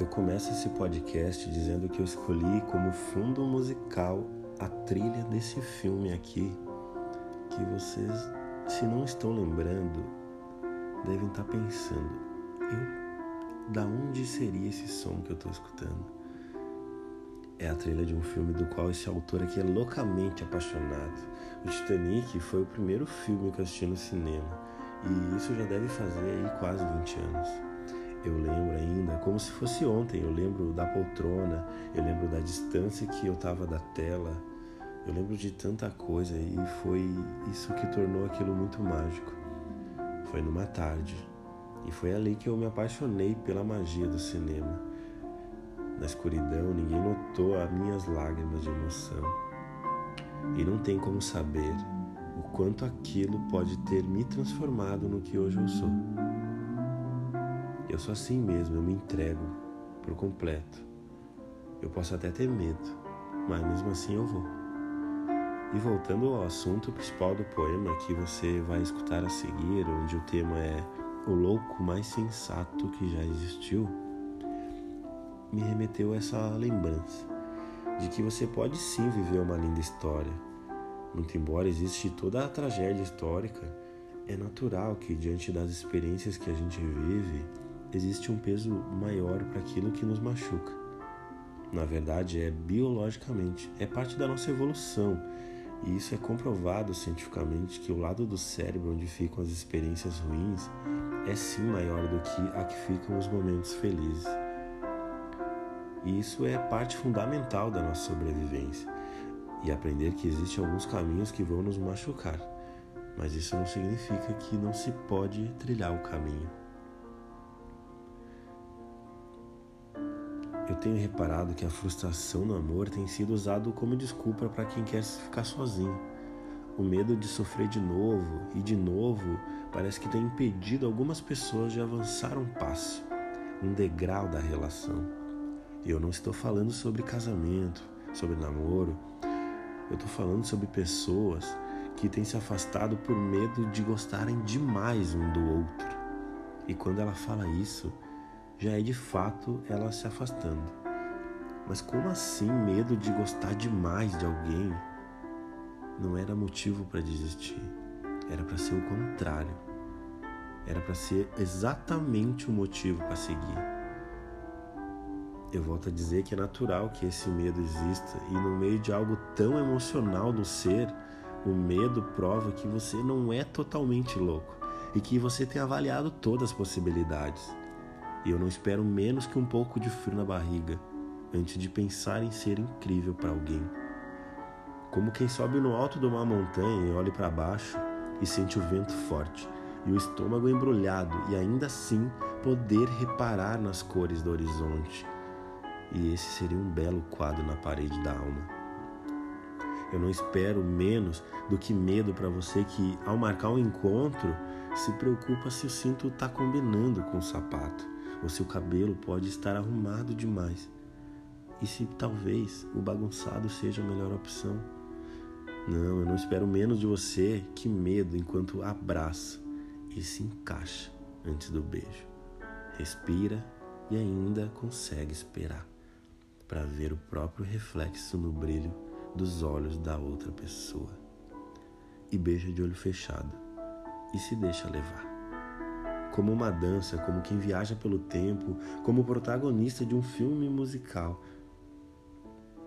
Eu começo esse podcast dizendo que eu escolhi como fundo musical a trilha desse filme aqui, que vocês, se não estão lembrando, devem estar pensando, eu, da onde seria esse som que eu estou escutando? É a trilha de um filme do qual esse autor aqui é loucamente apaixonado. O Titanic foi o primeiro filme que eu assisti no cinema, e isso já deve fazer aí quase 20 anos. Eu lembro ainda como se fosse ontem. Eu lembro da poltrona, eu lembro da distância que eu estava da tela. Eu lembro de tanta coisa e foi isso que tornou aquilo muito mágico. Foi numa tarde e foi ali que eu me apaixonei pela magia do cinema. Na escuridão, ninguém notou as minhas lágrimas de emoção. E não tem como saber o quanto aquilo pode ter me transformado no que hoje eu sou. Eu sou assim mesmo, eu me entrego por completo. Eu posso até ter medo, mas mesmo assim eu vou. E voltando ao assunto principal do poema que você vai escutar a seguir, onde o tema é o louco mais sensato que já existiu, me remeteu essa lembrança de que você pode sim viver uma linda história. Muito embora existe toda a tragédia histórica, é natural que diante das experiências que a gente vive, existe um peso maior para aquilo que nos machuca. Na verdade, é biologicamente, é parte da nossa evolução. E isso é comprovado cientificamente que o lado do cérebro onde ficam as experiências ruins é sim maior do que a que ficam os momentos felizes. E isso é parte fundamental da nossa sobrevivência. E aprender que existem alguns caminhos que vão nos machucar, mas isso não significa que não se pode trilhar o caminho. Eu tenho reparado que a frustração no amor tem sido usado como desculpa para quem quer ficar sozinho. O medo de sofrer de novo e de novo parece que tem impedido algumas pessoas de avançar um passo, um degrau da relação. E eu não estou falando sobre casamento, sobre namoro. Eu estou falando sobre pessoas que têm se afastado por medo de gostarem demais um do outro. E quando ela fala isso, já é de fato ela se afastando. Mas como assim medo de gostar demais de alguém não era motivo para desistir? Era para ser o contrário. Era para ser exatamente o motivo para seguir. Eu volto a dizer que é natural que esse medo exista e no meio de algo tão emocional do ser, o medo prova que você não é totalmente louco e que você tem avaliado todas as possibilidades. E eu não espero menos que um pouco de frio na barriga antes de pensar em ser incrível para alguém. Como quem sobe no alto de uma montanha e olha para baixo e sente o vento forte e o estômago embrulhado e ainda assim poder reparar nas cores do horizonte. E esse seria um belo quadro na parede da alma. Eu não espero menos do que medo para você que, ao marcar um encontro, se preocupa se o cinto está combinando com o sapato o cabelo pode estar arrumado demais. E se talvez o bagunçado seja a melhor opção. Não, eu não espero menos de você que medo enquanto abraça e se encaixa antes do beijo. Respira e ainda consegue esperar para ver o próprio reflexo no brilho dos olhos da outra pessoa. E beija de olho fechado e se deixa levar como uma dança, como quem viaja pelo tempo, como protagonista de um filme musical.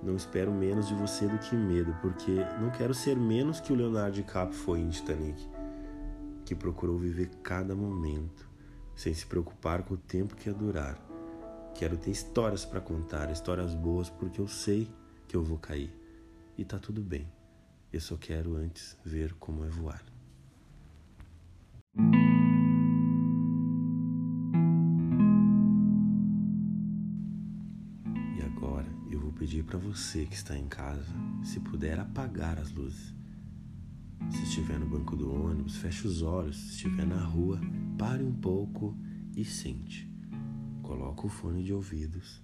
Não espero menos de você do que medo, porque não quero ser menos que o Leonardo DiCaprio foi em Titanic, que procurou viver cada momento, sem se preocupar com o tempo que ia durar. Quero ter histórias para contar, histórias boas, porque eu sei que eu vou cair. E tá tudo bem. Eu só quero antes ver como é voar. Pedir para você que está em casa, se puder apagar as luzes. Se estiver no banco do ônibus, feche os olhos. Se estiver na rua, pare um pouco e sente. Coloque o fone de ouvidos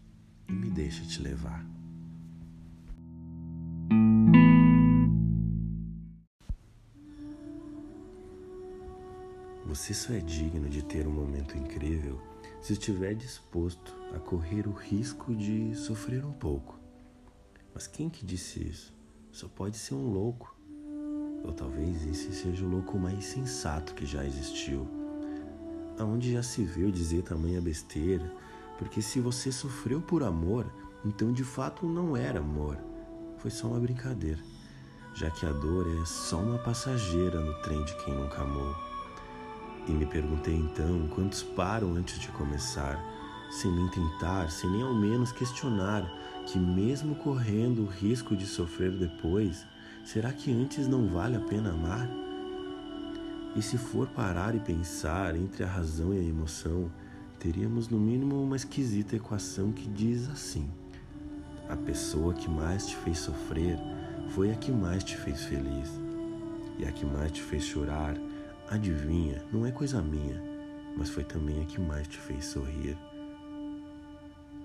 e me deixa te levar. Você só é digno de ter um momento incrível se estiver disposto a correr o risco de sofrer um pouco. Mas quem que disse isso? Só pode ser um louco. Ou talvez esse seja o louco mais sensato que já existiu. Aonde já se viu dizer tamanha besteira, porque se você sofreu por amor, então de fato não era amor, foi só uma brincadeira, já que a dor é só uma passageira no trem de quem nunca amou. E me perguntei então quantos param antes de começar, sem nem tentar, sem nem ao menos questionar que, mesmo correndo o risco de sofrer depois, será que antes não vale a pena amar? E se for parar e pensar entre a razão e a emoção, teríamos no mínimo uma esquisita equação que diz assim: a pessoa que mais te fez sofrer foi a que mais te fez feliz. E a que mais te fez chorar, adivinha, não é coisa minha, mas foi também a que mais te fez sorrir.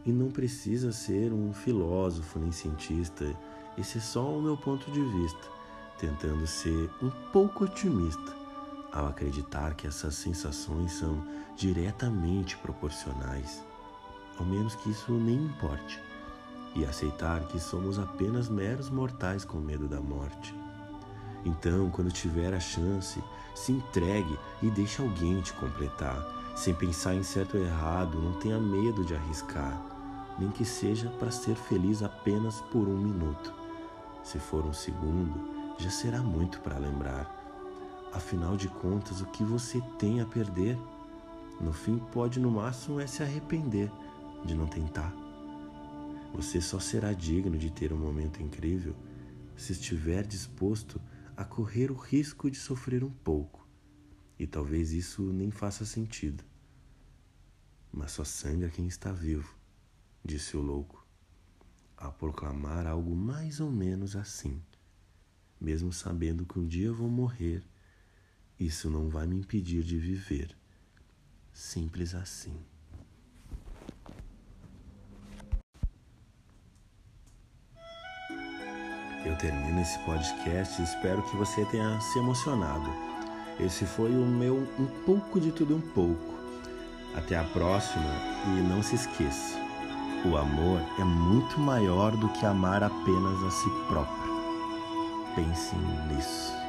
E não precisa ser um filósofo nem cientista, esse é só o meu ponto de vista, tentando ser um pouco otimista ao acreditar que essas sensações são diretamente proporcionais, ao menos que isso nem importe. E aceitar que somos apenas meros mortais com medo da morte. Então, quando tiver a chance, se entregue e deixe alguém te completar, sem pensar em certo ou errado, não tenha medo de arriscar, nem que seja para ser feliz apenas por um minuto. Se for um segundo, já será muito para lembrar. Afinal de contas, o que você tem a perder? No fim, pode no máximo é se arrepender de não tentar. Você só será digno de ter um momento incrível se estiver disposto a correr o risco de sofrer um pouco. E talvez isso nem faça sentido. Mas só sangra quem está vivo, disse o louco, a proclamar algo mais ou menos assim. Mesmo sabendo que um dia vou morrer, isso não vai me impedir de viver. Simples assim. Eu termino esse podcast e espero que você tenha se emocionado. Esse foi o meu um pouco de tudo um pouco. Até a próxima e não se esqueça: o amor é muito maior do que amar apenas a si próprio. Pense nisso.